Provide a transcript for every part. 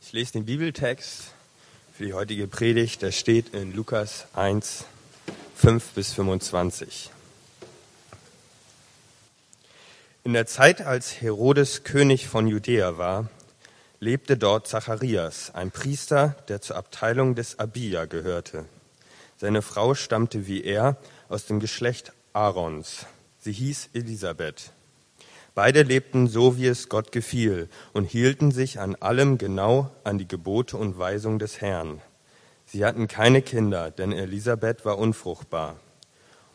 Ich lese den Bibeltext für die heutige Predigt. Der steht in Lukas 1, 5 bis 25. In der Zeit, als Herodes König von Judäa war, lebte dort Zacharias, ein Priester, der zur Abteilung des Abia gehörte. Seine Frau stammte wie er aus dem Geschlecht Aarons. Sie hieß Elisabeth. Beide lebten so, wie es Gott gefiel, und hielten sich an allem genau an die Gebote und Weisungen des Herrn. Sie hatten keine Kinder, denn Elisabeth war unfruchtbar.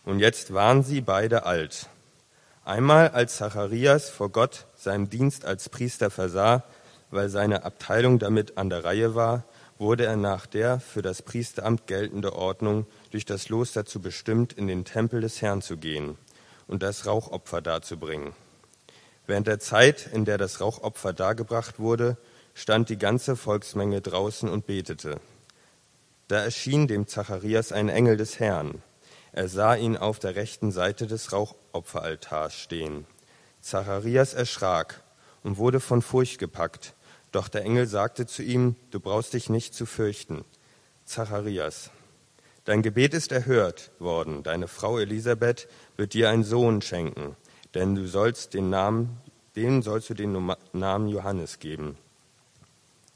Und jetzt waren sie beide alt. Einmal, als Zacharias vor Gott seinen Dienst als Priester versah, weil seine Abteilung damit an der Reihe war, wurde er nach der für das Priesteramt geltende Ordnung durch das Los dazu bestimmt, in den Tempel des Herrn zu gehen und das Rauchopfer darzubringen. Während der Zeit, in der das Rauchopfer dargebracht wurde, stand die ganze Volksmenge draußen und betete. Da erschien dem Zacharias ein Engel des Herrn. Er sah ihn auf der rechten Seite des Rauchopferaltars stehen. Zacharias erschrak und wurde von Furcht gepackt. Doch der Engel sagte zu ihm, du brauchst dich nicht zu fürchten. Zacharias, dein Gebet ist erhört worden. Deine Frau Elisabeth wird dir einen Sohn schenken denn du sollst den Namen, denen sollst du den Namen Johannes geben.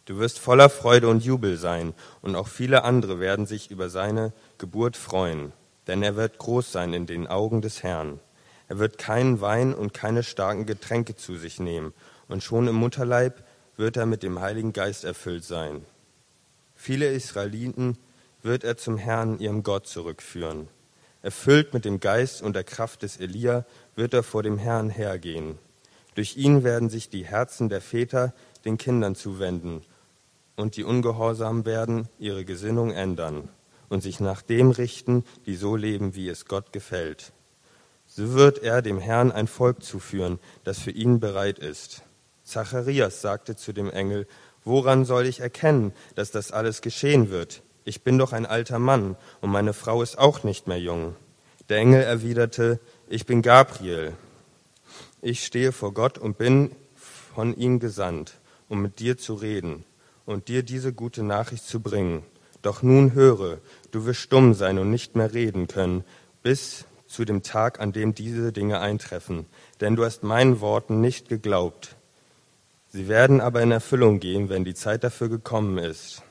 Du wirst voller Freude und Jubel sein, und auch viele andere werden sich über seine Geburt freuen, denn er wird groß sein in den Augen des Herrn. Er wird keinen Wein und keine starken Getränke zu sich nehmen, und schon im Mutterleib wird er mit dem Heiligen Geist erfüllt sein. Viele Israeliten wird er zum Herrn, ihrem Gott, zurückführen. Erfüllt mit dem Geist und der Kraft des Elia wird er vor dem Herrn hergehen. Durch ihn werden sich die Herzen der Väter den Kindern zuwenden und die ungehorsam werden ihre Gesinnung ändern und sich nach dem richten, die so leben, wie es Gott gefällt. So wird er dem Herrn ein Volk zuführen, das für ihn bereit ist. Zacharias sagte zu dem Engel, woran soll ich erkennen, dass das alles geschehen wird? Ich bin doch ein alter Mann und meine Frau ist auch nicht mehr jung. Der Engel erwiderte, ich bin Gabriel. Ich stehe vor Gott und bin von ihm gesandt, um mit dir zu reden und dir diese gute Nachricht zu bringen. Doch nun höre, du wirst stumm sein und nicht mehr reden können, bis zu dem Tag, an dem diese Dinge eintreffen. Denn du hast meinen Worten nicht geglaubt. Sie werden aber in Erfüllung gehen, wenn die Zeit dafür gekommen ist.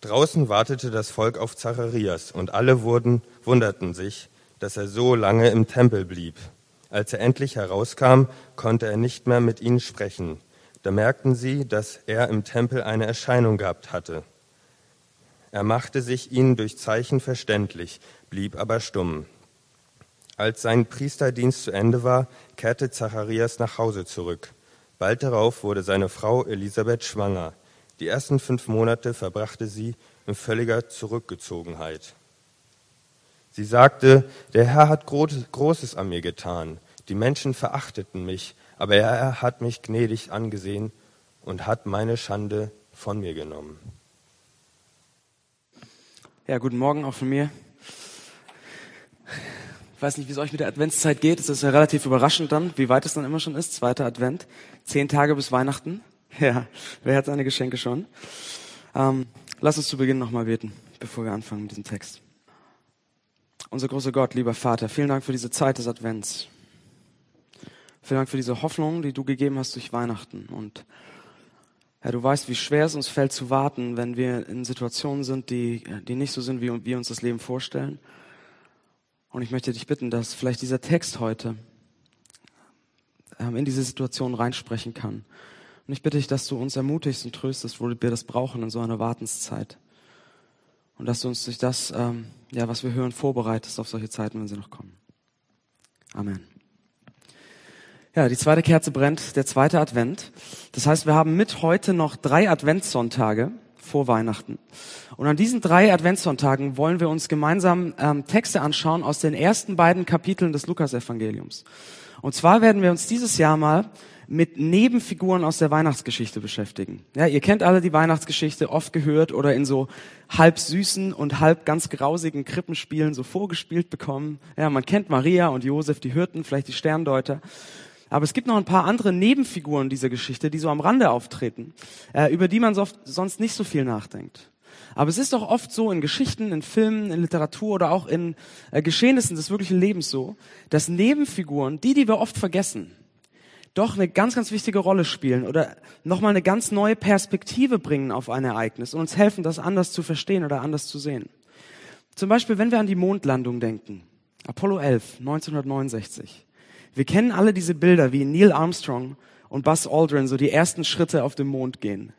Draußen wartete das Volk auf Zacharias und alle wurden, wunderten sich, dass er so lange im Tempel blieb. Als er endlich herauskam, konnte er nicht mehr mit ihnen sprechen. Da merkten sie, dass er im Tempel eine Erscheinung gehabt hatte. Er machte sich ihnen durch Zeichen verständlich, blieb aber stumm. Als sein Priesterdienst zu Ende war, kehrte Zacharias nach Hause zurück. Bald darauf wurde seine Frau Elisabeth schwanger. Die ersten fünf Monate verbrachte sie in völliger Zurückgezogenheit. Sie sagte, der Herr hat Großes an mir getan. Die Menschen verachteten mich, aber er hat mich gnädig angesehen und hat meine Schande von mir genommen. Ja, guten Morgen auch von mir. Ich weiß nicht, wie es euch mit der Adventszeit geht. Es ist ja relativ überraschend dann, wie weit es dann immer schon ist. Zweiter Advent. Zehn Tage bis Weihnachten. Ja, wer hat seine Geschenke schon? Ähm, lass uns zu Beginn nochmal beten, bevor wir anfangen mit diesem Text. Unser großer Gott, lieber Vater, vielen Dank für diese Zeit des Advents. Vielen Dank für diese Hoffnung, die du gegeben hast durch Weihnachten. Und Herr, du weißt, wie schwer es uns fällt zu warten, wenn wir in Situationen sind, die, die nicht so sind, wie wir uns das Leben vorstellen. Und ich möchte dich bitten, dass vielleicht dieser Text heute ähm, in diese Situation reinsprechen kann und ich bitte dich, dass du uns ermutigst und tröstest, wo wir das brauchen in so einer Wartenszeit. Und dass du uns durch das, ähm, ja, was wir hören, vorbereitest auf solche Zeiten, wenn sie noch kommen. Amen. Ja, die zweite Kerze brennt, der zweite Advent. Das heißt, wir haben mit heute noch drei Adventssonntage vor Weihnachten. Und an diesen drei Adventssonntagen wollen wir uns gemeinsam ähm, Texte anschauen aus den ersten beiden Kapiteln des Lukasevangeliums. Und zwar werden wir uns dieses Jahr mal mit Nebenfiguren aus der Weihnachtsgeschichte beschäftigen. Ja, ihr kennt alle die Weihnachtsgeschichte, oft gehört oder in so halb süßen und halb ganz grausigen Krippenspielen so vorgespielt bekommen. Ja, man kennt Maria und Josef, die Hirten, vielleicht die Sterndeuter. Aber es gibt noch ein paar andere Nebenfiguren dieser Geschichte, die so am Rande auftreten, äh, über die man so oft, sonst nicht so viel nachdenkt. Aber es ist doch oft so in Geschichten, in Filmen, in Literatur oder auch in äh, Geschehnissen des wirklichen Lebens so, dass Nebenfiguren, die, die wir oft vergessen, doch eine ganz, ganz wichtige Rolle spielen oder nochmal eine ganz neue Perspektive bringen auf ein Ereignis und uns helfen, das anders zu verstehen oder anders zu sehen. Zum Beispiel, wenn wir an die Mondlandung denken. Apollo 11, 1969. Wir kennen alle diese Bilder, wie Neil Armstrong und Buzz Aldrin so die ersten Schritte auf dem Mond gehen.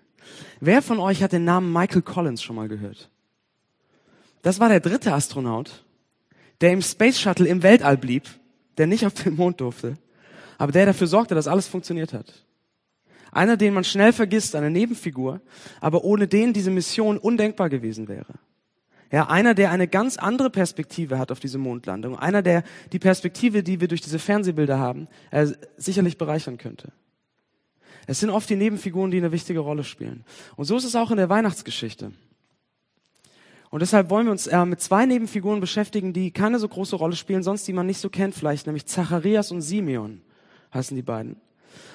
Wer von euch hat den Namen Michael Collins schon mal gehört? Das war der dritte Astronaut, der im Space Shuttle im Weltall blieb, der nicht auf den Mond durfte, aber der dafür sorgte, dass alles funktioniert hat. Einer, den man schnell vergisst, eine Nebenfigur, aber ohne den diese Mission undenkbar gewesen wäre. Ja, einer, der eine ganz andere Perspektive hat auf diese Mondlandung. Einer, der die Perspektive, die wir durch diese Fernsehbilder haben, äh, sicherlich bereichern könnte. Es sind oft die Nebenfiguren, die eine wichtige Rolle spielen. Und so ist es auch in der Weihnachtsgeschichte. Und deshalb wollen wir uns äh, mit zwei Nebenfiguren beschäftigen, die keine so große Rolle spielen, sonst die man nicht so kennt vielleicht, nämlich Zacharias und Simeon heißen die beiden.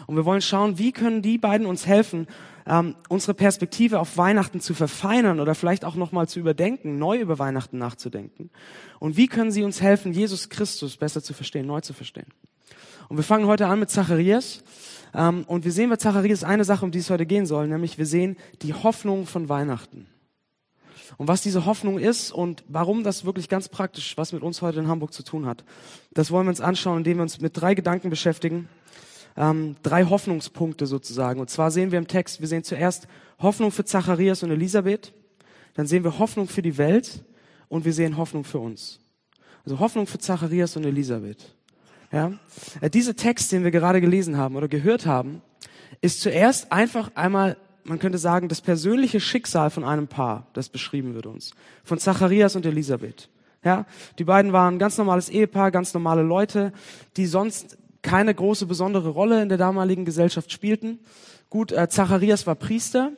Und wir wollen schauen, wie können die beiden uns helfen, ähm, unsere Perspektive auf Weihnachten zu verfeinern oder vielleicht auch nochmal zu überdenken, neu über Weihnachten nachzudenken. Und wie können sie uns helfen, Jesus Christus besser zu verstehen, neu zu verstehen. Und wir fangen heute an mit Zacharias. Ähm, und wir sehen bei Zacharias eine Sache, um die es heute gehen soll, nämlich wir sehen die Hoffnung von Weihnachten. Und was diese Hoffnung ist und warum das wirklich ganz praktisch was mit uns heute in Hamburg zu tun hat, das wollen wir uns anschauen, indem wir uns mit drei Gedanken beschäftigen, ähm, drei Hoffnungspunkte sozusagen. Und zwar sehen wir im Text, wir sehen zuerst Hoffnung für Zacharias und Elisabeth, dann sehen wir Hoffnung für die Welt und wir sehen Hoffnung für uns. Also Hoffnung für Zacharias und Elisabeth. Ja? Äh, dieser Text, den wir gerade gelesen haben oder gehört haben, ist zuerst einfach einmal, man könnte sagen, das persönliche Schicksal von einem Paar, das beschrieben wird uns. Von Zacharias und Elisabeth. Ja, die beiden waren ganz normales Ehepaar, ganz normale Leute, die sonst keine große besondere Rolle in der damaligen Gesellschaft spielten. Gut, äh, Zacharias war Priester,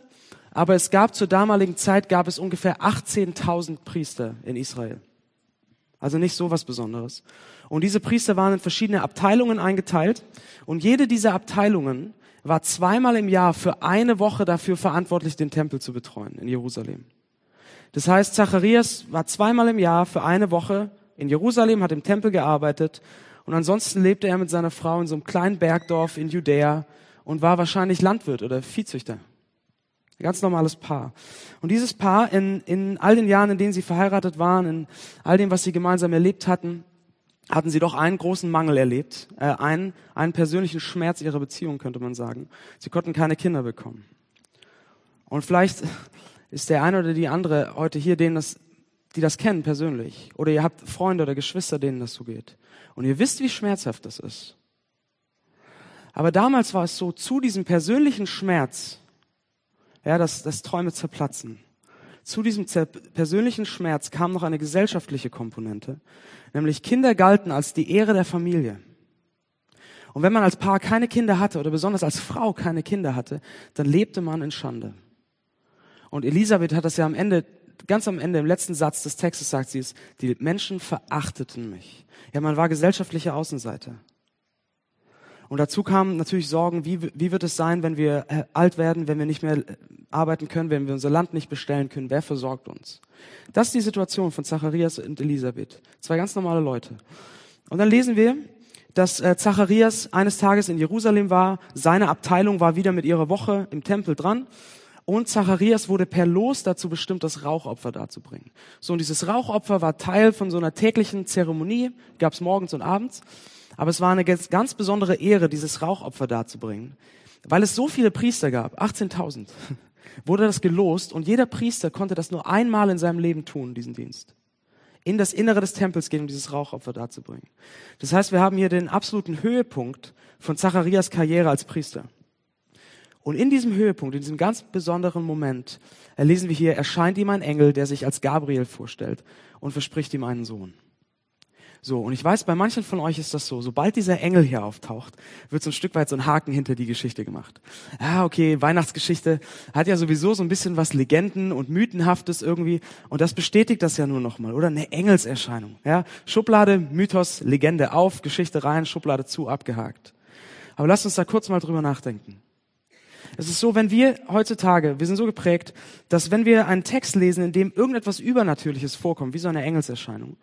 aber es gab zur damaligen Zeit gab es ungefähr 18.000 Priester in Israel. Also nicht so was Besonderes. Und diese Priester waren in verschiedene Abteilungen eingeteilt und jede dieser Abteilungen war zweimal im Jahr für eine Woche dafür verantwortlich, den Tempel zu betreuen in Jerusalem. Das heißt, Zacharias war zweimal im Jahr für eine Woche in Jerusalem, hat im Tempel gearbeitet und ansonsten lebte er mit seiner Frau in so einem kleinen Bergdorf in Judäa und war wahrscheinlich Landwirt oder Viehzüchter. Ein ganz normales Paar. Und dieses Paar in, in all den Jahren, in denen sie verheiratet waren, in all dem, was sie gemeinsam erlebt hatten, hatten sie doch einen großen Mangel erlebt, äh, einen, einen persönlichen Schmerz ihrer Beziehung, könnte man sagen. Sie konnten keine Kinder bekommen. Und vielleicht ist der eine oder die andere heute hier, denen das, die das kennen persönlich. Oder ihr habt Freunde oder Geschwister, denen das so geht. Und ihr wisst, wie schmerzhaft das ist. Aber damals war es so, zu diesem persönlichen Schmerz, ja, dass, dass Träume zerplatzen, zu diesem persönlichen Schmerz kam noch eine gesellschaftliche Komponente, nämlich Kinder galten als die Ehre der Familie. Und wenn man als Paar keine Kinder hatte oder besonders als Frau keine Kinder hatte, dann lebte man in Schande. Und Elisabeth hat das ja am Ende ganz am Ende, im letzten Satz des Textes sagt sie es, die Menschen verachteten mich. Ja, man war gesellschaftliche Außenseiter. Und dazu kamen natürlich Sorgen, wie, wie wird es sein, wenn wir äh, alt werden, wenn wir nicht mehr äh, arbeiten können, wenn wir unser Land nicht bestellen können, wer versorgt uns? Das ist die Situation von Zacharias und Elisabeth. Zwei ganz normale Leute. Und dann lesen wir, dass äh, Zacharias eines Tages in Jerusalem war, seine Abteilung war wieder mit ihrer Woche im Tempel dran und Zacharias wurde per Los dazu bestimmt, das Rauchopfer darzubringen. So, und dieses Rauchopfer war Teil von so einer täglichen Zeremonie, gab es morgens und abends. Aber es war eine ganz besondere Ehre, dieses Rauchopfer darzubringen. Weil es so viele Priester gab, 18.000, wurde das gelost und jeder Priester konnte das nur einmal in seinem Leben tun, diesen Dienst. In das Innere des Tempels gehen, um dieses Rauchopfer darzubringen. Das heißt, wir haben hier den absoluten Höhepunkt von Zacharias Karriere als Priester. Und in diesem Höhepunkt, in diesem ganz besonderen Moment, lesen wir hier, erscheint ihm ein Engel, der sich als Gabriel vorstellt und verspricht ihm einen Sohn. So, und ich weiß, bei manchen von euch ist das so. Sobald dieser Engel hier auftaucht, wird so ein Stück weit so ein Haken hinter die Geschichte gemacht. Ja, okay, Weihnachtsgeschichte hat ja sowieso so ein bisschen was Legenden und Mythenhaftes irgendwie. Und das bestätigt das ja nur nochmal, oder? Eine Engelserscheinung. Ja, Schublade, Mythos, Legende auf, Geschichte rein, Schublade zu, abgehakt. Aber lasst uns da kurz mal drüber nachdenken. Es ist so, wenn wir heutzutage, wir sind so geprägt, dass wenn wir einen Text lesen, in dem irgendetwas Übernatürliches vorkommt, wie so eine Engelserscheinung,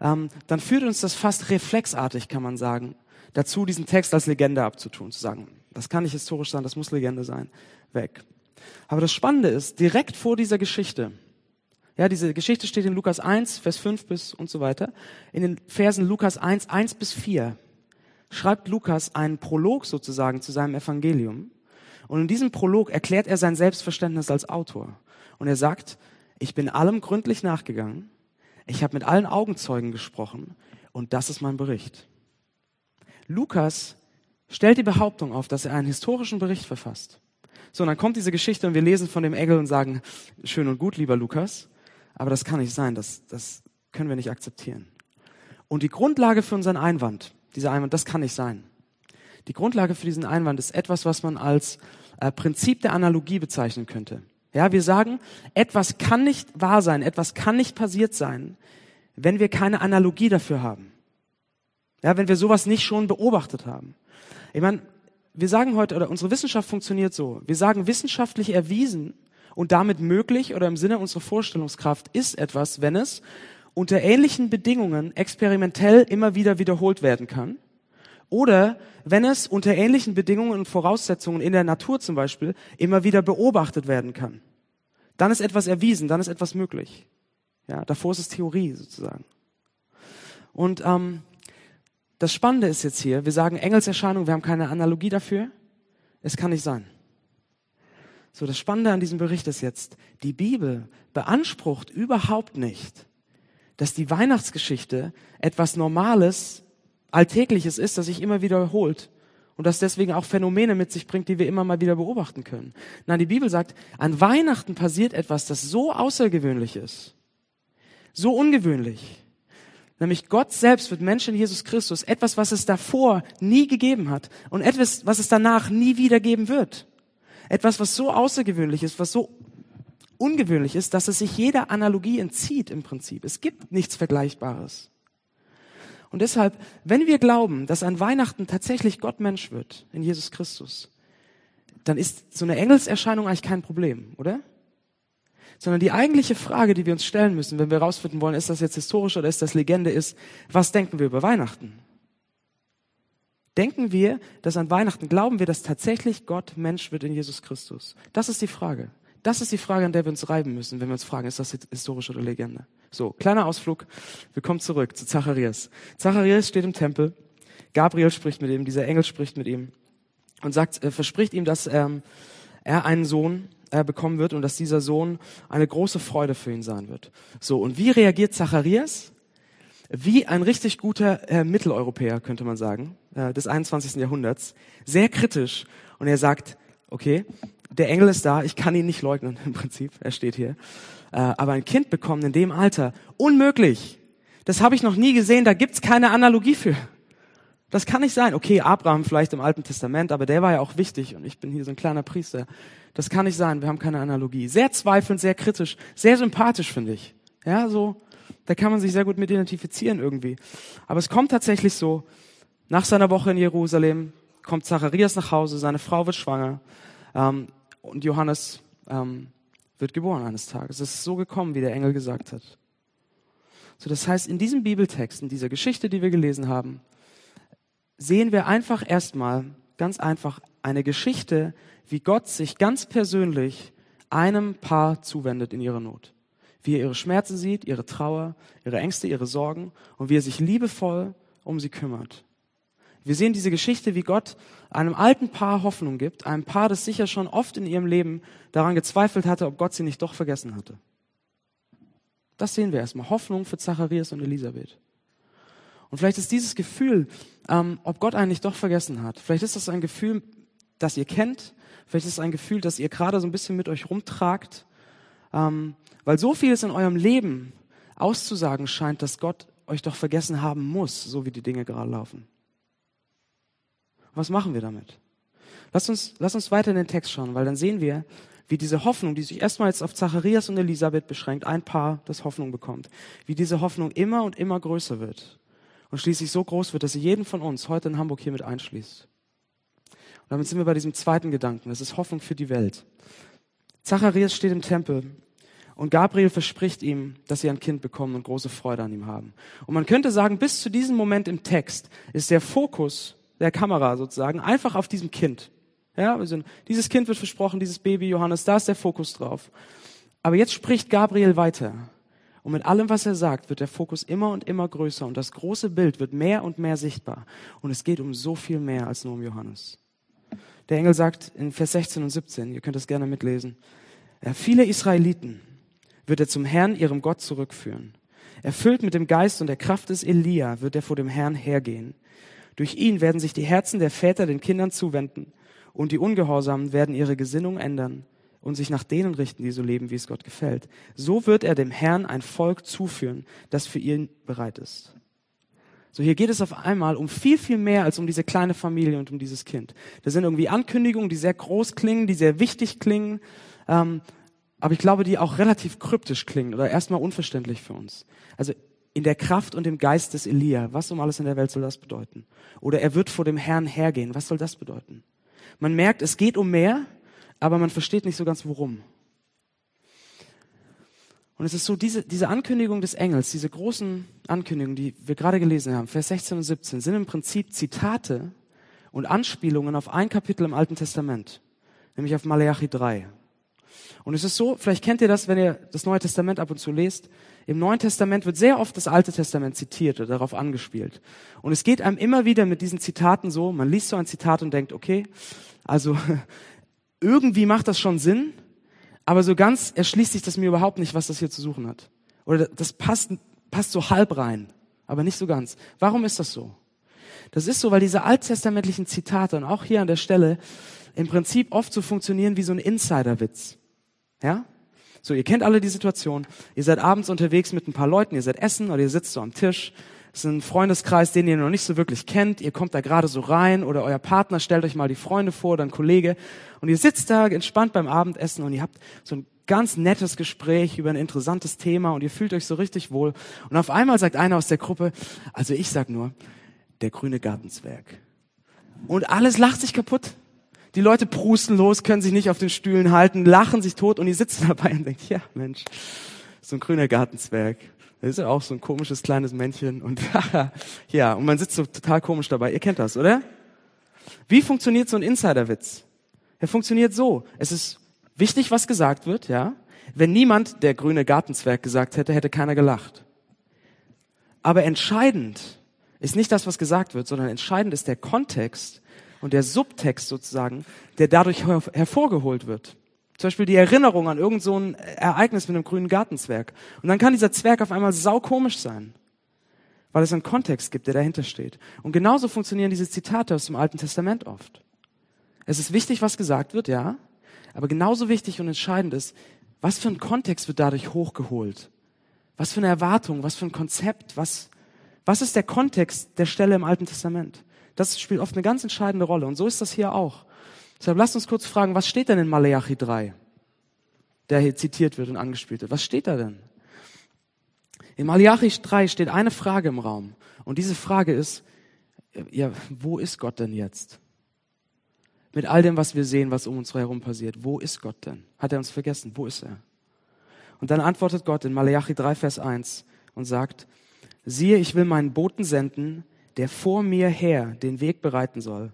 ähm, dann führt uns das fast reflexartig, kann man sagen, dazu, diesen Text als Legende abzutun, zu sagen, das kann nicht historisch sein, das muss Legende sein, weg. Aber das Spannende ist, direkt vor dieser Geschichte, ja, diese Geschichte steht in Lukas 1, Vers 5 bis und so weiter, in den Versen Lukas 1, 1 bis 4, schreibt Lukas einen Prolog sozusagen zu seinem Evangelium. Und in diesem Prolog erklärt er sein Selbstverständnis als Autor. Und er sagt, ich bin allem gründlich nachgegangen, ich habe mit allen Augenzeugen gesprochen und das ist mein Bericht. Lukas stellt die Behauptung auf, dass er einen historischen Bericht verfasst. So, und dann kommt diese Geschichte und wir lesen von dem Engel und sagen, schön und gut, lieber Lukas, aber das kann nicht sein, das, das können wir nicht akzeptieren. Und die Grundlage für unseren Einwand, dieser Einwand, das kann nicht sein. Die Grundlage für diesen Einwand ist etwas, was man als äh, Prinzip der Analogie bezeichnen könnte. Ja, wir sagen, etwas kann nicht wahr sein, etwas kann nicht passiert sein, wenn wir keine Analogie dafür haben. Ja, wenn wir sowas nicht schon beobachtet haben. Ich meine, wir sagen heute, oder unsere Wissenschaft funktioniert so. Wir sagen, wissenschaftlich erwiesen und damit möglich oder im Sinne unserer Vorstellungskraft ist etwas, wenn es unter ähnlichen Bedingungen experimentell immer wieder wiederholt werden kann. Oder wenn es unter ähnlichen Bedingungen und Voraussetzungen in der Natur zum Beispiel immer wieder beobachtet werden kann. Dann ist etwas erwiesen, dann ist etwas möglich. Ja, davor ist es Theorie sozusagen. Und ähm, das Spannende ist jetzt hier, wir sagen Engelserscheinung, wir haben keine Analogie dafür. Es kann nicht sein. So, das Spannende an diesem Bericht ist jetzt, die Bibel beansprucht überhaupt nicht, dass die Weihnachtsgeschichte etwas Normales, Alltägliches ist, das sich immer wiederholt und das deswegen auch Phänomene mit sich bringt, die wir immer mal wieder beobachten können. Nein, die Bibel sagt, an Weihnachten passiert etwas, das so außergewöhnlich ist, so ungewöhnlich, Nämlich Gott selbst wird Mensch in Jesus Christus, etwas, was es davor nie gegeben hat und etwas, was es danach nie wieder geben wird. Etwas, was so außergewöhnlich ist, was so ungewöhnlich ist, dass es sich jeder Analogie entzieht im Prinzip. Es gibt nichts Vergleichbares. Und deshalb, wenn wir glauben, dass an Weihnachten tatsächlich Gott Mensch wird in Jesus Christus, dann ist so eine Engelserscheinung eigentlich kein Problem, oder? sondern die eigentliche Frage, die wir uns stellen müssen, wenn wir herausfinden wollen, ist das jetzt historisch oder ist das Legende, ist, was denken wir über Weihnachten? Denken wir, dass an Weihnachten glauben wir, dass tatsächlich Gott Mensch wird in Jesus Christus? Das ist die Frage. Das ist die Frage, an der wir uns reiben müssen, wenn wir uns fragen, ist das historisch oder Legende? So, kleiner Ausflug. Wir kommen zurück zu Zacharias. Zacharias steht im Tempel. Gabriel spricht mit ihm, dieser Engel spricht mit ihm und sagt, äh, verspricht ihm, dass ähm, er einen Sohn äh, bekommen wird und dass dieser Sohn eine große Freude für ihn sein wird. So, und wie reagiert Zacharias? Wie ein richtig guter äh, Mitteleuropäer, könnte man sagen, äh, des 21. Jahrhunderts. Sehr kritisch. Und er sagt, okay, der Engel ist da, ich kann ihn nicht leugnen im Prinzip, er steht hier. Äh, aber ein Kind bekommen in dem Alter, unmöglich. Das habe ich noch nie gesehen, da gibt's keine Analogie für. Das kann nicht sein. Okay, Abraham vielleicht im Alten Testament, aber der war ja auch wichtig und ich bin hier so ein kleiner Priester. Das kann nicht sein. Wir haben keine Analogie. Sehr zweifelnd, sehr kritisch, sehr sympathisch finde ich. Ja, so, da kann man sich sehr gut mit identifizieren irgendwie. Aber es kommt tatsächlich so, nach seiner Woche in Jerusalem kommt Zacharias nach Hause, seine Frau wird schwanger ähm, und Johannes ähm, wird geboren eines Tages. Es ist so gekommen, wie der Engel gesagt hat. So, das heißt, in diesem Bibeltext, in dieser Geschichte, die wir gelesen haben, sehen wir einfach erstmal ganz einfach eine Geschichte, wie Gott sich ganz persönlich einem Paar zuwendet in ihrer Not. Wie er ihre Schmerzen sieht, ihre Trauer, ihre Ängste, ihre Sorgen und wie er sich liebevoll um sie kümmert. Wir sehen diese Geschichte, wie Gott einem alten Paar Hoffnung gibt, einem Paar, das sicher schon oft in ihrem Leben daran gezweifelt hatte, ob Gott sie nicht doch vergessen hatte. Das sehen wir erstmal. Hoffnung für Zacharias und Elisabeth. Und vielleicht ist dieses Gefühl, ähm, ob Gott einen nicht doch vergessen hat, vielleicht ist das ein Gefühl, das ihr kennt, vielleicht ist es ein Gefühl, das ihr gerade so ein bisschen mit euch rumtragt, ähm, weil so vieles in eurem Leben auszusagen scheint, dass Gott euch doch vergessen haben muss, so wie die Dinge gerade laufen. Was machen wir damit? Lasst uns, lasst uns weiter in den Text schauen, weil dann sehen wir, wie diese Hoffnung, die sich erstmal jetzt auf Zacharias und Elisabeth beschränkt, ein Paar, das Hoffnung bekommt, wie diese Hoffnung immer und immer größer wird und schließlich so groß wird, dass sie jeden von uns heute in Hamburg hier mit einschließt. damit sind wir bei diesem zweiten Gedanken. Das ist Hoffnung für die Welt. Zacharias steht im Tempel und Gabriel verspricht ihm, dass sie ein Kind bekommen und große Freude an ihm haben. Und man könnte sagen, bis zu diesem Moment im Text ist der Fokus der Kamera sozusagen einfach auf diesem Kind. Ja, also dieses Kind wird versprochen, dieses Baby Johannes, da ist der Fokus drauf. Aber jetzt spricht Gabriel weiter. Und mit allem, was er sagt, wird der Fokus immer und immer größer und das große Bild wird mehr und mehr sichtbar. Und es geht um so viel mehr als nur um Johannes. Der Engel sagt in Vers 16 und 17, ihr könnt das gerne mitlesen, viele Israeliten wird er zum Herrn, ihrem Gott, zurückführen. Erfüllt mit dem Geist und der Kraft des Elia wird er vor dem Herrn hergehen. Durch ihn werden sich die Herzen der Väter den Kindern zuwenden und die Ungehorsamen werden ihre Gesinnung ändern und sich nach denen richten, die so leben, wie es Gott gefällt. So wird er dem Herrn ein Volk zuführen, das für ihn bereit ist. So, hier geht es auf einmal um viel, viel mehr als um diese kleine Familie und um dieses Kind. Das sind irgendwie Ankündigungen, die sehr groß klingen, die sehr wichtig klingen, ähm, aber ich glaube, die auch relativ kryptisch klingen oder erstmal unverständlich für uns. Also in der Kraft und im Geist des Elia, was um alles in der Welt soll das bedeuten? Oder er wird vor dem Herrn hergehen, was soll das bedeuten? Man merkt, es geht um mehr, aber man versteht nicht so ganz worum. Und es ist so, diese, diese Ankündigung des Engels, diese großen Ankündigungen, die wir gerade gelesen haben, Vers 16 und 17, sind im Prinzip Zitate und Anspielungen auf ein Kapitel im Alten Testament, nämlich auf Malachi 3. Und es ist so, vielleicht kennt ihr das, wenn ihr das Neue Testament ab und zu lest. Im Neuen Testament wird sehr oft das Alte Testament zitiert oder darauf angespielt. Und es geht einem immer wieder mit diesen Zitaten so, man liest so ein Zitat und denkt, okay, also irgendwie macht das schon Sinn, aber so ganz erschließt sich das mir überhaupt nicht, was das hier zu suchen hat. Oder das passt, passt so halb rein, aber nicht so ganz. Warum ist das so? Das ist so, weil diese alttestamentlichen Zitate und auch hier an der Stelle im Prinzip oft so funktionieren wie so ein Insiderwitz. Ja? So, ihr kennt alle die Situation. Ihr seid abends unterwegs mit ein paar Leuten, ihr seid essen oder ihr sitzt so am Tisch es ist ein Freundeskreis, den ihr noch nicht so wirklich kennt. Ihr kommt da gerade so rein oder euer Partner stellt euch mal die Freunde vor oder ein Kollege und ihr sitzt da entspannt beim Abendessen und ihr habt so ein ganz nettes Gespräch über ein interessantes Thema und ihr fühlt euch so richtig wohl. Und auf einmal sagt einer aus der Gruppe, also ich sag nur, der grüne Gartenzwerg. Und alles lacht sich kaputt. Die Leute prusten los, können sich nicht auf den Stühlen halten, lachen sich tot und ihr sitzt dabei und denkt, ja Mensch, so ein grüner Gartenzwerg. Das ist ja auch so ein komisches kleines Männchen und ja, und man sitzt so total komisch dabei. Ihr kennt das, oder? Wie funktioniert so ein Insiderwitz? Er funktioniert so. Es ist wichtig, was gesagt wird, ja. Wenn niemand der grüne Gartenzwerg gesagt hätte, hätte keiner gelacht. Aber entscheidend ist nicht das, was gesagt wird, sondern entscheidend ist der Kontext und der Subtext sozusagen, der dadurch hervorgeholt wird. Zum Beispiel die Erinnerung an irgend so ein Ereignis mit einem grünen Gartenzwerg. Und dann kann dieser Zwerg auf einmal saukomisch sein, weil es einen Kontext gibt, der dahinter steht. Und genauso funktionieren diese Zitate aus dem Alten Testament oft. Es ist wichtig, was gesagt wird, ja, aber genauso wichtig und entscheidend ist, was für ein Kontext wird dadurch hochgeholt? Was für eine Erwartung, was für ein Konzept, was, was ist der Kontext der Stelle im Alten Testament? Das spielt oft eine ganz entscheidende Rolle. Und so ist das hier auch. Deshalb lasst uns kurz fragen, was steht denn in Maleachi 3, der hier zitiert wird und angespielt wird? Was steht da denn? In Maleachi 3 steht eine Frage im Raum. Und diese Frage ist, ja, wo ist Gott denn jetzt? Mit all dem, was wir sehen, was um uns herum passiert. Wo ist Gott denn? Hat er uns vergessen? Wo ist er? Und dann antwortet Gott in Maleachi 3, Vers 1 und sagt, siehe, ich will meinen Boten senden, der vor mir her den Weg bereiten soll.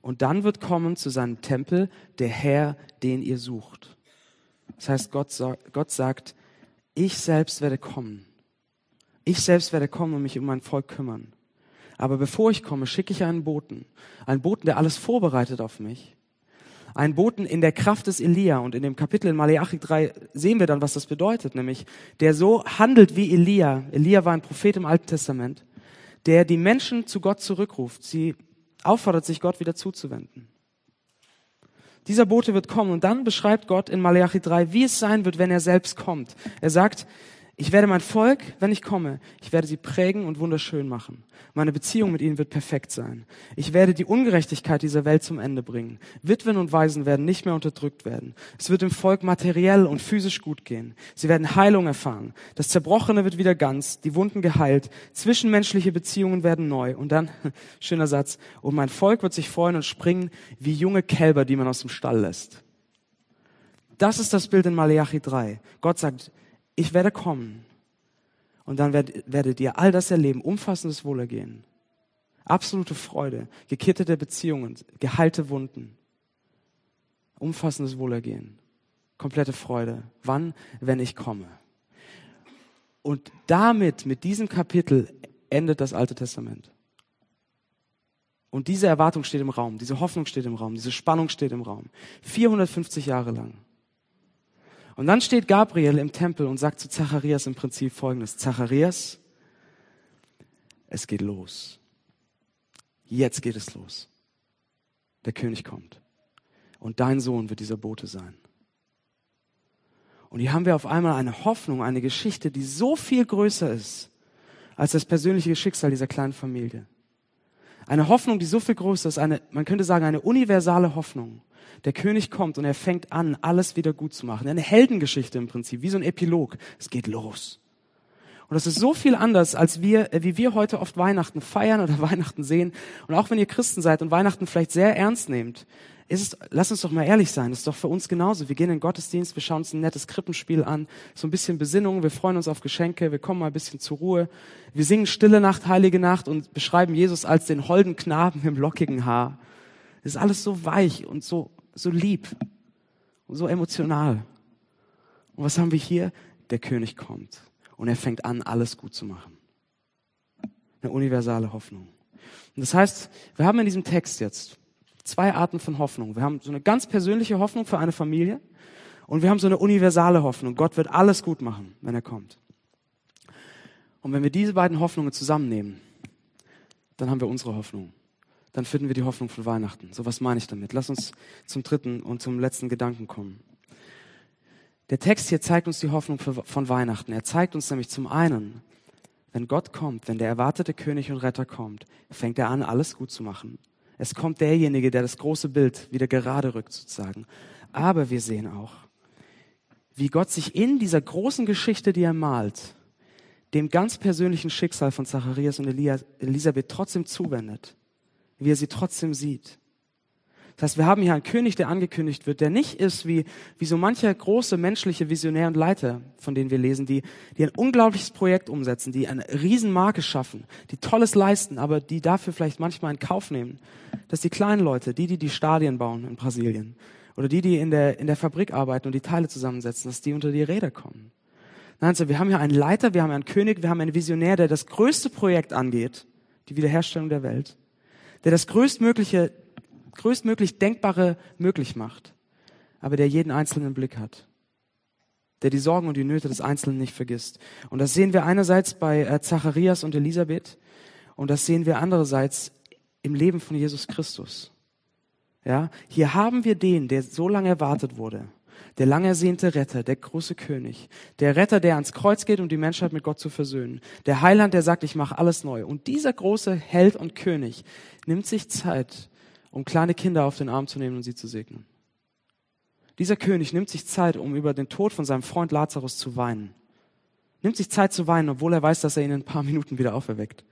Und dann wird kommen zu seinem Tempel der Herr, den ihr sucht. Das heißt, Gott, Gott sagt, ich selbst werde kommen. Ich selbst werde kommen und mich um mein Volk kümmern. Aber bevor ich komme, schicke ich einen Boten. Einen Boten, der alles vorbereitet auf mich. Einen Boten in der Kraft des Elia. Und in dem Kapitel in Malachi 3 sehen wir dann, was das bedeutet. Nämlich, der so handelt wie Elia. Elia war ein Prophet im Alten Testament. Der die Menschen zu Gott zurückruft. Sie auffordert, sich Gott wieder zuzuwenden. Dieser Bote wird kommen und dann beschreibt Gott in Malachi 3, wie es sein wird, wenn er selbst kommt. Er sagt, Ich werde mein Volk, wenn ich komme, ich werde sie prägen und wunderschön machen. Meine Beziehung mit ihnen wird perfekt sein. Ich werde die Ungerechtigkeit dieser Welt zum Ende bringen. Witwen und Waisen werden nicht mehr unterdrückt werden. Es wird dem Volk materiell und physisch gut gehen. Sie werden Heilung erfahren. Das Zerbrochene wird wieder ganz, die Wunden geheilt. Zwischenmenschliche Beziehungen werden neu. Und dann, schöner Satz, und mein Volk wird sich freuen und springen wie junge Kälber, die man aus dem Stall lässt. Das ist das Bild in Malachi 3. Gott sagt, ich werde kommen und dann werdet ihr all das erleben, umfassendes Wohlergehen, absolute Freude, gekittete Beziehungen, geheilte Wunden, umfassendes Wohlergehen, komplette Freude. Wann? Wenn ich komme. Und damit, mit diesem Kapitel, endet das Alte Testament. Und diese Erwartung steht im Raum, diese Hoffnung steht im Raum, diese Spannung steht im Raum. 450 Jahre lang. Und dann steht Gabriel im Tempel und sagt zu Zacharias im Prinzip Folgendes. Zacharias, es geht los. Jetzt geht es los. Der König kommt. Und dein Sohn wird dieser Bote sein. Und hier haben wir auf einmal eine Hoffnung, eine Geschichte, die so viel größer ist als das persönliche Schicksal dieser kleinen Familie. Eine Hoffnung, die so viel größer ist, eine, man könnte sagen, eine universale Hoffnung. Der König kommt und er fängt an, alles wieder gut zu machen. Eine Heldengeschichte im Prinzip, wie so ein Epilog. Es geht los. Und das ist so viel anders, als wir, äh, wie wir heute oft Weihnachten feiern oder Weihnachten sehen. Und auch wenn ihr Christen seid und Weihnachten vielleicht sehr ernst nehmt, ist es, lass uns doch mal ehrlich sein, ist doch für uns genauso. Wir gehen in den Gottesdienst, wir schauen uns ein nettes Krippenspiel an, so ein bisschen Besinnung, wir freuen uns auf Geschenke, wir kommen mal ein bisschen zur Ruhe. Wir singen Stille Nacht, Heilige Nacht und beschreiben Jesus als den holden Knaben im lockigen Haar. Das ist alles so weich und so so lieb und so emotional. Und was haben wir hier? Der König kommt und er fängt an, alles gut zu machen. Eine universale Hoffnung. Und das heißt, wir haben in diesem Text jetzt zwei Arten von Hoffnung. Wir haben so eine ganz persönliche Hoffnung für eine Familie und wir haben so eine universale Hoffnung. Gott wird alles gut machen, wenn er kommt. Und wenn wir diese beiden Hoffnungen zusammennehmen, dann haben wir unsere Hoffnung dann finden wir die Hoffnung von Weihnachten. So was meine ich damit. Lass uns zum dritten und zum letzten Gedanken kommen. Der Text hier zeigt uns die Hoffnung von Weihnachten. Er zeigt uns nämlich zum einen, wenn Gott kommt, wenn der erwartete König und Retter kommt, fängt er an, alles gut zu machen. Es kommt derjenige, der das große Bild wieder gerade rückt, sozusagen. Aber wir sehen auch, wie Gott sich in dieser großen Geschichte, die er malt, dem ganz persönlichen Schicksal von Zacharias und Elisabeth trotzdem zuwendet wie er sie trotzdem sieht. Das heißt, wir haben hier einen König, der angekündigt wird, der nicht ist wie, wie so mancher große menschliche Visionär und Leiter, von denen wir lesen, die, die ein unglaubliches Projekt umsetzen, die eine Riesenmarke schaffen, die Tolles leisten, aber die dafür vielleicht manchmal in Kauf nehmen, dass die kleinen Leute, die, die die Stadien bauen in Brasilien, oder die, die in der, in der Fabrik arbeiten und die Teile zusammensetzen, dass die unter die Räder kommen. Nein, so, wir haben hier einen Leiter, wir haben einen König, wir haben einen Visionär, der das größte Projekt angeht, die Wiederherstellung der Welt der das größtmögliche, größtmöglich Denkbare möglich macht, aber der jeden einzelnen Blick hat, der die Sorgen und die Nöte des Einzelnen nicht vergisst. Und das sehen wir einerseits bei äh, Zacharias und Elisabeth und das sehen wir andererseits im Leben von Jesus Christus. Ja, hier haben wir den, der so lange erwartet wurde, der lang ersehnte Retter, der große König, der Retter, der ans Kreuz geht, um die Menschheit mit Gott zu versöhnen, der Heiland, der sagt, ich mache alles neu. Und dieser große Held und König nimmt sich Zeit, um kleine Kinder auf den Arm zu nehmen und sie zu segnen. Dieser König nimmt sich Zeit, um über den Tod von seinem Freund Lazarus zu weinen. Nimmt sich Zeit zu weinen, obwohl er weiß, dass er ihn in ein paar Minuten wieder auferweckt.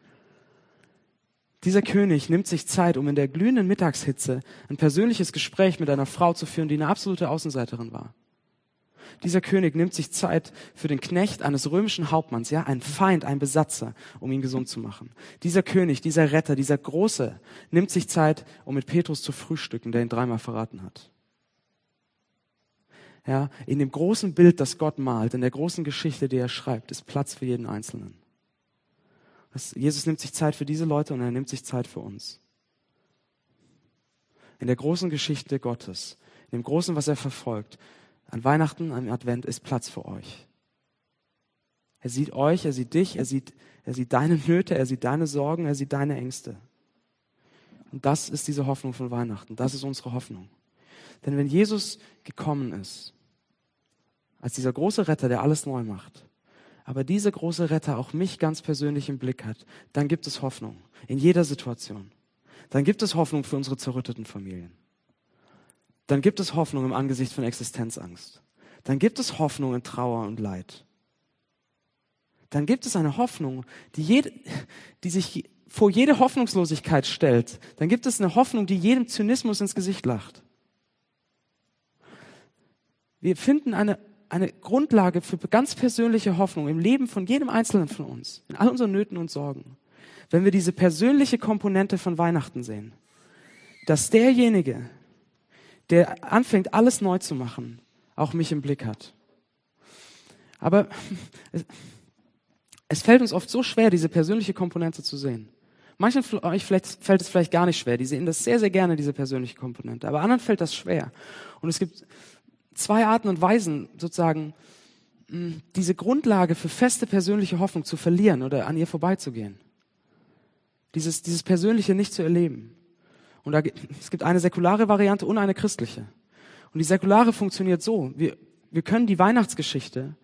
Dieser König nimmt sich Zeit, um in der glühenden Mittagshitze ein persönliches Gespräch mit einer Frau zu führen, die eine absolute Außenseiterin war. Dieser König nimmt sich Zeit für den Knecht eines römischen Hauptmanns, ja, ein Feind, ein Besatzer, um ihn gesund zu machen. Dieser König, dieser Retter, dieser Große nimmt sich Zeit, um mit Petrus zu frühstücken, der ihn dreimal verraten hat. Ja, in dem großen Bild, das Gott malt, in der großen Geschichte, die er schreibt, ist Platz für jeden Einzelnen. Jesus nimmt sich Zeit für diese Leute und er nimmt sich Zeit für uns. In der großen Geschichte Gottes, in dem Großen, was er verfolgt, an Weihnachten, am Advent ist Platz für euch. Er sieht euch, er sieht dich, er sieht, er sieht deine Nöte, er sieht deine Sorgen, er sieht deine Ängste. Und das ist diese Hoffnung von Weihnachten. Das ist unsere Hoffnung. Denn wenn Jesus gekommen ist, als dieser große Retter, der alles neu macht, aber dieser große Retter auch mich ganz persönlich im Blick hat, dann gibt es Hoffnung in jeder Situation. Dann gibt es Hoffnung für unsere zerrütteten Familien. Dann gibt es Hoffnung im Angesicht von Existenzangst. Dann gibt es Hoffnung in Trauer und Leid. Dann gibt es eine Hoffnung, die, jede, die sich vor jede Hoffnungslosigkeit stellt. Dann gibt es eine Hoffnung, die jedem Zynismus ins Gesicht lacht. Wir finden eine eine Grundlage für ganz persönliche Hoffnung im Leben von jedem Einzelnen von uns, in all unseren Nöten und Sorgen, wenn wir diese persönliche Komponente von Weihnachten sehen. Dass derjenige, der anfängt, alles neu zu machen, auch mich im Blick hat. Aber es fällt uns oft so schwer, diese persönliche Komponente zu sehen. Manchen von euch fällt es vielleicht gar nicht schwer. Die sehen das sehr, sehr gerne, diese persönliche Komponente. Aber anderen fällt das schwer. Und es gibt zwei Arten und Weisen sozusagen diese Grundlage für feste persönliche Hoffnung zu verlieren oder an ihr vorbeizugehen. Dieses, dieses Persönliche nicht zu erleben. Und da, es gibt eine säkulare Variante und eine christliche. Und die säkulare funktioniert so. Wir, wir können die Weihnachtsgeschichte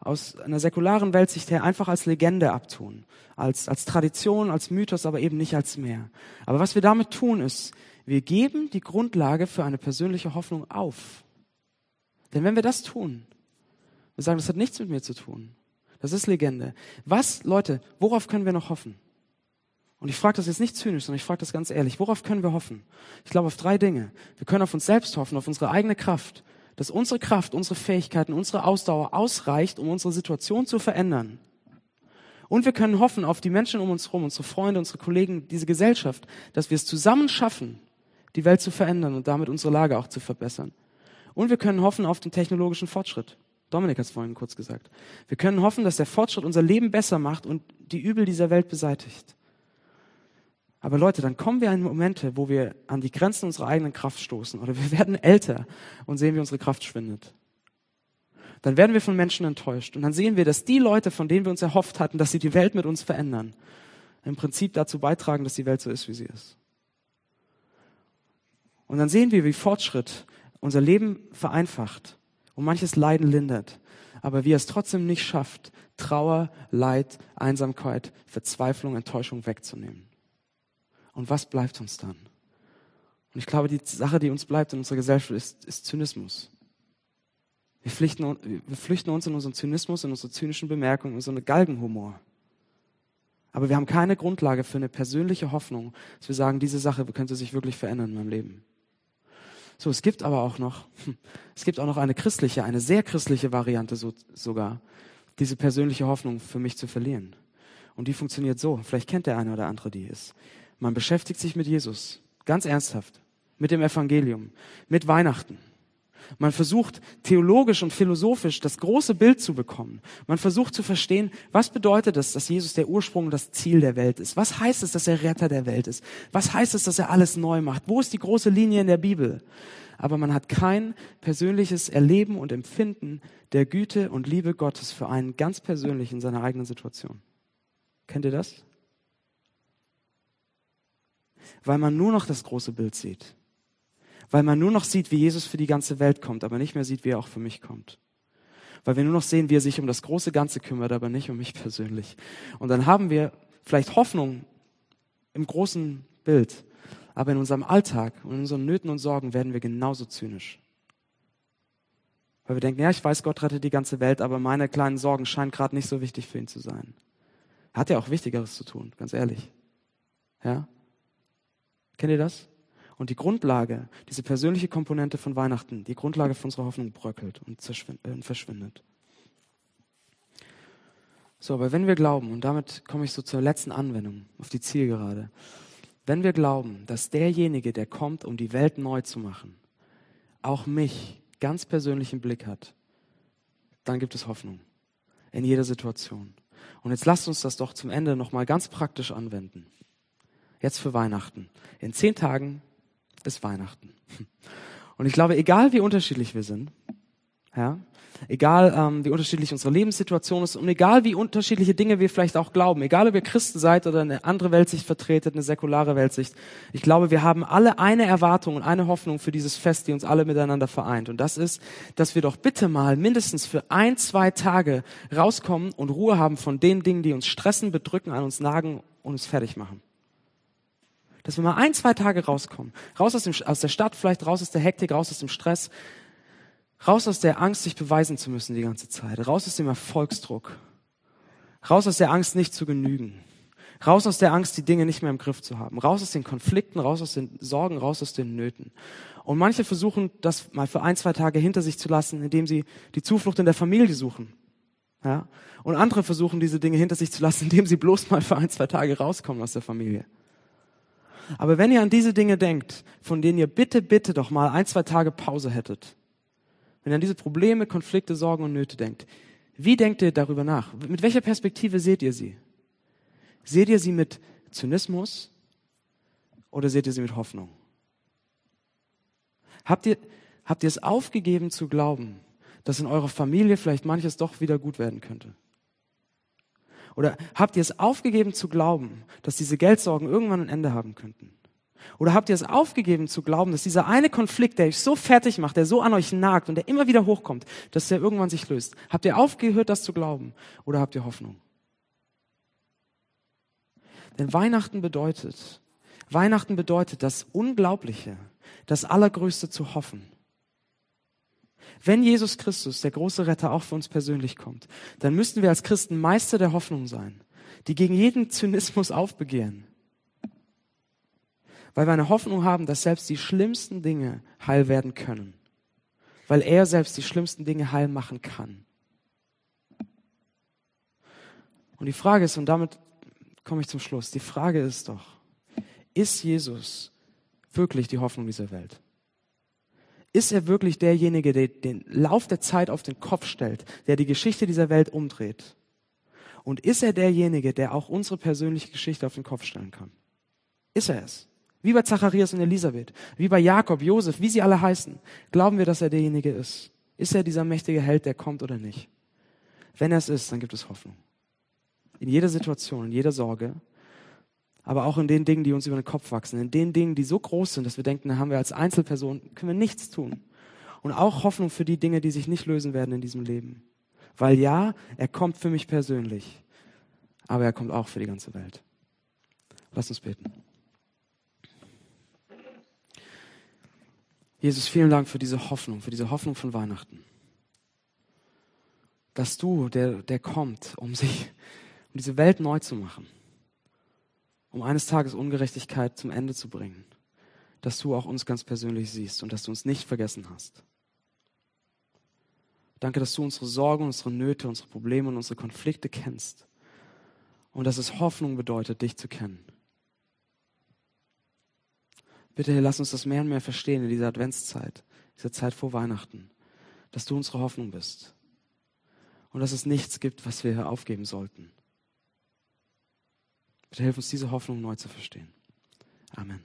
aus einer säkularen Weltsicht her einfach als Legende abtun. Als, als Tradition, als Mythos, aber eben nicht als mehr. Aber was wir damit tun ist, wir geben die Grundlage für eine persönliche Hoffnung auf. Denn wenn wir das tun, wir sagen, das hat nichts mit mir zu tun. Das ist Legende. Was, Leute, worauf können wir noch hoffen? Und ich frage das jetzt nicht zynisch, sondern ich frage das ganz ehrlich. Worauf können wir hoffen? Ich glaube auf drei Dinge. Wir können auf uns selbst hoffen, auf unsere eigene Kraft. Dass unsere Kraft, unsere Fähigkeiten, unsere Ausdauer ausreicht, um unsere Situation zu verändern. Und wir können hoffen auf die Menschen um uns herum, unsere Freunde, unsere Kollegen, diese Gesellschaft, dass wir es zusammen schaffen, die Welt zu verändern und damit unsere Lage auch zu verbessern. Und wir können hoffen auf den technologischen Fortschritt. Dominik hat es vorhin kurz gesagt. Wir können hoffen, dass der Fortschritt unser Leben besser macht und die Übel dieser Welt beseitigt. Aber Leute, dann kommen wir an Momente, wo wir an die Grenzen unserer eigenen Kraft stoßen oder wir werden älter und sehen, wie unsere Kraft schwindet. Dann werden wir von Menschen enttäuscht und dann sehen wir, dass die Leute, von denen wir uns erhofft hatten, dass sie die Welt mit uns verändern, im Prinzip dazu beitragen, dass die Welt so ist, wie sie ist. Und dann sehen wir, wie Fortschritt unser Leben vereinfacht und manches Leiden lindert, aber wie er es trotzdem nicht schafft, Trauer, Leid, Einsamkeit, Verzweiflung, Enttäuschung wegzunehmen. Und was bleibt uns dann? Und ich glaube, die Sache, die uns bleibt in unserer Gesellschaft, ist, ist Zynismus. Wir, flüchten, wir flüchten uns in unseren Zynismus, in unsere zynischen Bemerkungen, in einen Galgenhumor. Aber wir haben keine Grundlage für eine persönliche Hoffnung, dass wir sagen, diese Sache könnte sich wirklich verändern in meinem Leben. So, es gibt aber auch noch, hm, es gibt auch noch eine christliche, eine sehr christliche Variante so, sogar, diese persönliche Hoffnung für mich zu verlieren. Und die funktioniert so. Vielleicht kennt der eine oder andere die ist. Man beschäftigt sich mit Jesus, ganz ernsthaft, mit dem Evangelium, mit Weihnachten. Man versucht theologisch und philosophisch das große Bild zu bekommen. Man versucht zu verstehen, was bedeutet es, dass Jesus der Ursprung und das Ziel der Welt ist? Was heißt es, dass er Retter der Welt ist? Was heißt es, dass er alles neu macht? Wo ist die große Linie in der Bibel? Aber man hat kein persönliches Erleben und Empfinden der Güte und Liebe Gottes für einen ganz persönlich in seiner eigenen Situation. Kennt ihr das? Weil man nur noch das große Bild sieht weil man nur noch sieht, wie Jesus für die ganze Welt kommt, aber nicht mehr sieht, wie er auch für mich kommt. Weil wir nur noch sehen, wie er sich um das große Ganze kümmert, aber nicht um mich persönlich. Und dann haben wir vielleicht Hoffnung im großen Bild, aber in unserem Alltag und in unseren Nöten und Sorgen werden wir genauso zynisch. Weil wir denken, ja, ich weiß, Gott rettet die ganze Welt, aber meine kleinen Sorgen scheinen gerade nicht so wichtig für ihn zu sein. Er hat ja auch Wichtigeres zu tun, ganz ehrlich. Ja? Kennt ihr das? Und die Grundlage, diese persönliche Komponente von Weihnachten, die Grundlage von unserer Hoffnung bröckelt und äh, verschwindet. So, aber wenn wir glauben, und damit komme ich so zur letzten Anwendung, auf die Zielgerade, wenn wir glauben, dass derjenige, der kommt, um die Welt neu zu machen, auch mich ganz persönlich im Blick hat, dann gibt es Hoffnung in jeder Situation. Und jetzt lasst uns das doch zum Ende nochmal ganz praktisch anwenden. Jetzt für Weihnachten. In zehn Tagen ist Weihnachten. Und ich glaube, egal wie unterschiedlich wir sind, Ja? Egal, ähm, wie unterschiedlich unsere Lebenssituation ist und egal, wie unterschiedliche Dinge wir vielleicht auch glauben, egal, ob ihr Christen seid oder eine andere Weltsicht vertretet, eine säkulare Weltsicht. Ich glaube, wir haben alle eine Erwartung und eine Hoffnung für dieses Fest, die uns alle miteinander vereint. Und das ist, dass wir doch bitte mal mindestens für ein, zwei Tage rauskommen und Ruhe haben von den Dingen, die uns stressen, bedrücken, an uns nagen und uns fertig machen. Dass wir mal ein, zwei Tage rauskommen. Raus aus, dem, aus der Stadt, vielleicht raus aus der Hektik, raus aus dem Stress, Raus aus der Angst, sich beweisen zu müssen die ganze Zeit. Raus aus dem Erfolgsdruck. Raus aus der Angst, nicht zu genügen. Raus aus der Angst, die Dinge nicht mehr im Griff zu haben. Raus aus den Konflikten, raus aus den Sorgen, raus aus den Nöten. Und manche versuchen, das mal für ein, zwei Tage hinter sich zu lassen, indem sie die Zuflucht in der Familie suchen. Ja? Und andere versuchen, diese Dinge hinter sich zu lassen, indem sie bloß mal für ein, zwei Tage rauskommen aus der Familie. Aber wenn ihr an diese Dinge denkt, von denen ihr bitte, bitte doch mal ein, zwei Tage Pause hättet, wenn ihr an diese Probleme, Konflikte, Sorgen und Nöte denkt, wie denkt ihr darüber nach? Mit welcher Perspektive seht ihr sie? Seht ihr sie mit Zynismus oder seht ihr sie mit Hoffnung? Habt ihr, habt ihr es aufgegeben zu glauben, dass in eurer Familie vielleicht manches doch wieder gut werden könnte? Oder habt ihr es aufgegeben zu glauben, dass diese Geldsorgen irgendwann ein Ende haben könnten? Oder habt ihr es aufgegeben zu glauben, dass dieser eine Konflikt, der euch so fertig macht, der so an euch nagt und der immer wieder hochkommt, dass der irgendwann sich löst? Habt ihr aufgehört, das zu glauben? Oder habt ihr Hoffnung? Denn Weihnachten bedeutet, Weihnachten bedeutet das Unglaubliche, das Allergrößte zu hoffen. Wenn Jesus Christus, der große Retter, auch für uns persönlich kommt, dann müssten wir als Christen Meister der Hoffnung sein, die gegen jeden Zynismus aufbegehren, weil wir eine Hoffnung haben, dass selbst die schlimmsten Dinge heil werden können. Weil er selbst die schlimmsten Dinge heil machen kann. Und die Frage ist, und damit komme ich zum Schluss, die Frage ist doch, ist Jesus wirklich die Hoffnung dieser Welt? Ist er wirklich derjenige, der den Lauf der Zeit auf den Kopf stellt, der die Geschichte dieser Welt umdreht? Und ist er derjenige, der auch unsere persönliche Geschichte auf den Kopf stellen kann? Ist er es? Wie bei Zacharias und Elisabeth, wie bei Jakob, Josef, wie sie alle heißen, glauben wir, dass er derjenige ist. Ist er dieser mächtige Held, der kommt oder nicht? Wenn er es ist, dann gibt es Hoffnung. In jeder Situation, in jeder Sorge, aber auch in den Dingen, die uns über den Kopf wachsen, in den Dingen, die so groß sind, dass wir denken, da haben wir als Einzelperson, können wir nichts tun. Und auch Hoffnung für die Dinge, die sich nicht lösen werden in diesem Leben. Weil ja, er kommt für mich persönlich, aber er kommt auch für die ganze Welt. Lass uns beten. Jesus, vielen Dank für diese Hoffnung, für diese Hoffnung von Weihnachten. Dass du, der, der kommt, um sich, um diese Welt neu zu machen, um eines Tages Ungerechtigkeit zum Ende zu bringen, dass du auch uns ganz persönlich siehst und dass du uns nicht vergessen hast. Danke, dass du unsere Sorgen, unsere Nöte, unsere Probleme und unsere Konflikte kennst und dass es Hoffnung bedeutet, dich zu kennen. Bitte lass uns das mehr und mehr verstehen in dieser Adventszeit, dieser Zeit vor Weihnachten, dass du unsere Hoffnung bist und dass es nichts gibt, was wir aufgeben sollten. Bitte hilf uns, diese Hoffnung neu zu verstehen. Amen.